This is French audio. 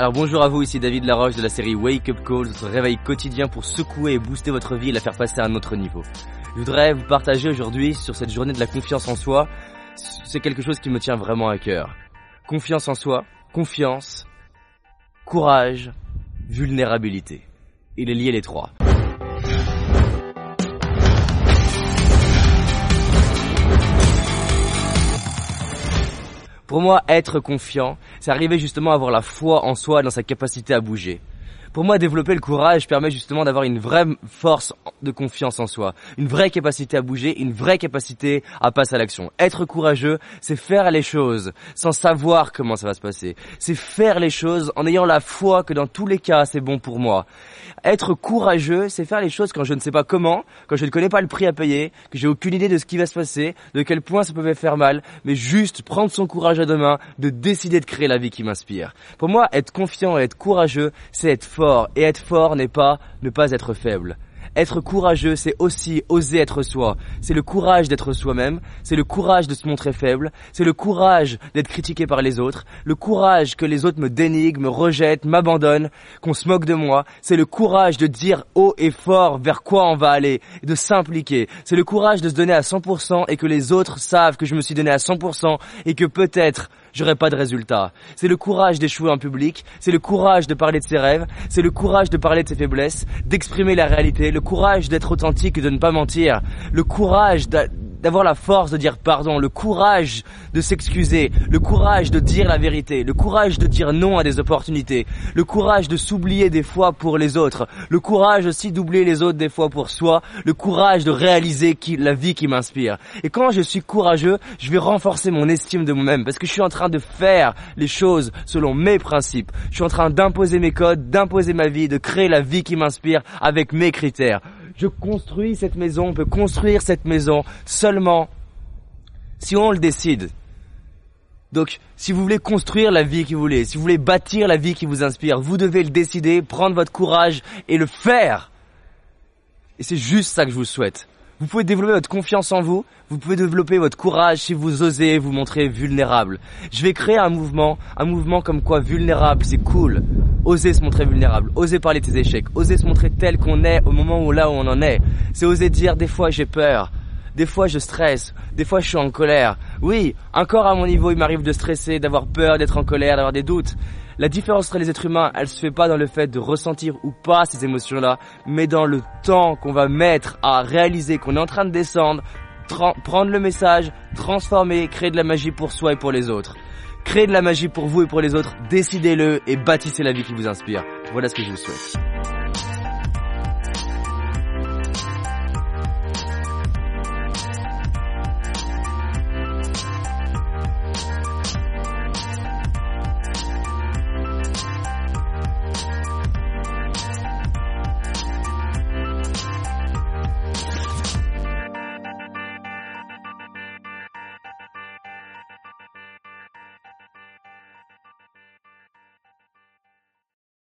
Alors bonjour à vous, ici David Laroche de la série Wake Up Calls, votre réveil quotidien pour secouer et booster votre vie et la faire passer à un autre niveau. Je voudrais vous partager aujourd'hui sur cette journée de la confiance en soi, c'est quelque chose qui me tient vraiment à cœur. Confiance en soi, confiance, courage, vulnérabilité. Il est lié les trois. Pour moi, être confiant, c'est arriver justement à avoir la foi en soi, dans sa capacité à bouger. Pour moi, développer le courage permet justement d'avoir une vraie force de confiance en soi, une vraie capacité à bouger, une vraie capacité à passer à l'action. Être courageux, c'est faire les choses sans savoir comment ça va se passer. C'est faire les choses en ayant la foi que dans tous les cas, c'est bon pour moi. Être courageux, c'est faire les choses quand je ne sais pas comment, quand je ne connais pas le prix à payer, que j'ai aucune idée de ce qui va se passer, de quel point ça peut faire mal, mais juste prendre son courage à deux mains, de décider de créer la vie qui m'inspire. Pour moi, être confiant et être courageux, c'est être et être fort n'est pas ne pas être faible. Être courageux, c'est aussi oser être soi. C'est le courage d'être soi-même, c'est le courage de se montrer faible, c'est le courage d'être critiqué par les autres, le courage que les autres me dénigrent, me rejettent, m'abandonnent, qu'on se moque de moi, c'est le courage de dire haut et fort vers quoi on va aller, de s'impliquer. C'est le courage de se donner à 100% et que les autres savent que je me suis donné à 100% et que peut-être j'aurai pas de résultat. C'est le courage d'échouer en public, c'est le courage de parler de ses rêves, c'est le courage de parler de ses faiblesses, d'exprimer la réalité, le courage d'être authentique et de ne pas mentir, le courage d'avoir la force de dire pardon, le courage de s'excuser, le courage de dire la vérité, le courage de dire non à des opportunités, le courage de s'oublier des fois pour les autres, le courage aussi d'oublier les autres des fois pour soi, le courage de réaliser qui, la vie qui m'inspire. Et quand je suis courageux, je vais renforcer mon estime de moi-même parce que je suis en train de faire les choses selon mes principes. Je suis en train d'imposer mes codes, d'imposer ma vie, de créer la vie qui m'inspire avec mes critères je construis cette maison, on peut construire cette maison seulement si on le décide. Donc, si vous voulez construire la vie que vous voulez, si vous voulez bâtir la vie qui vous inspire, vous devez le décider, prendre votre courage et le faire. Et c'est juste ça que je vous souhaite. Vous pouvez développer votre confiance en vous, vous pouvez développer votre courage si vous osez vous montrer vulnérable. Je vais créer un mouvement, un mouvement comme quoi vulnérable, c'est cool. Oser se montrer vulnérable, oser parler de ses échecs, oser se montrer tel qu'on est au moment où là où on en est. C'est oser dire des fois j'ai peur, des fois je stresse, des fois je suis en colère. Oui, encore à mon niveau il m'arrive de stresser, d'avoir peur, d'être en colère, d'avoir des doutes. La différence entre les êtres humains, elle se fait pas dans le fait de ressentir ou pas ces émotions-là, mais dans le temps qu'on va mettre à réaliser qu'on est en train de descendre, prendre le message, transformer, créer de la magie pour soi et pour les autres. Créer de la magie pour vous et pour les autres, décidez-le et bâtissez la vie qui vous inspire. Voilà ce que je vous souhaite.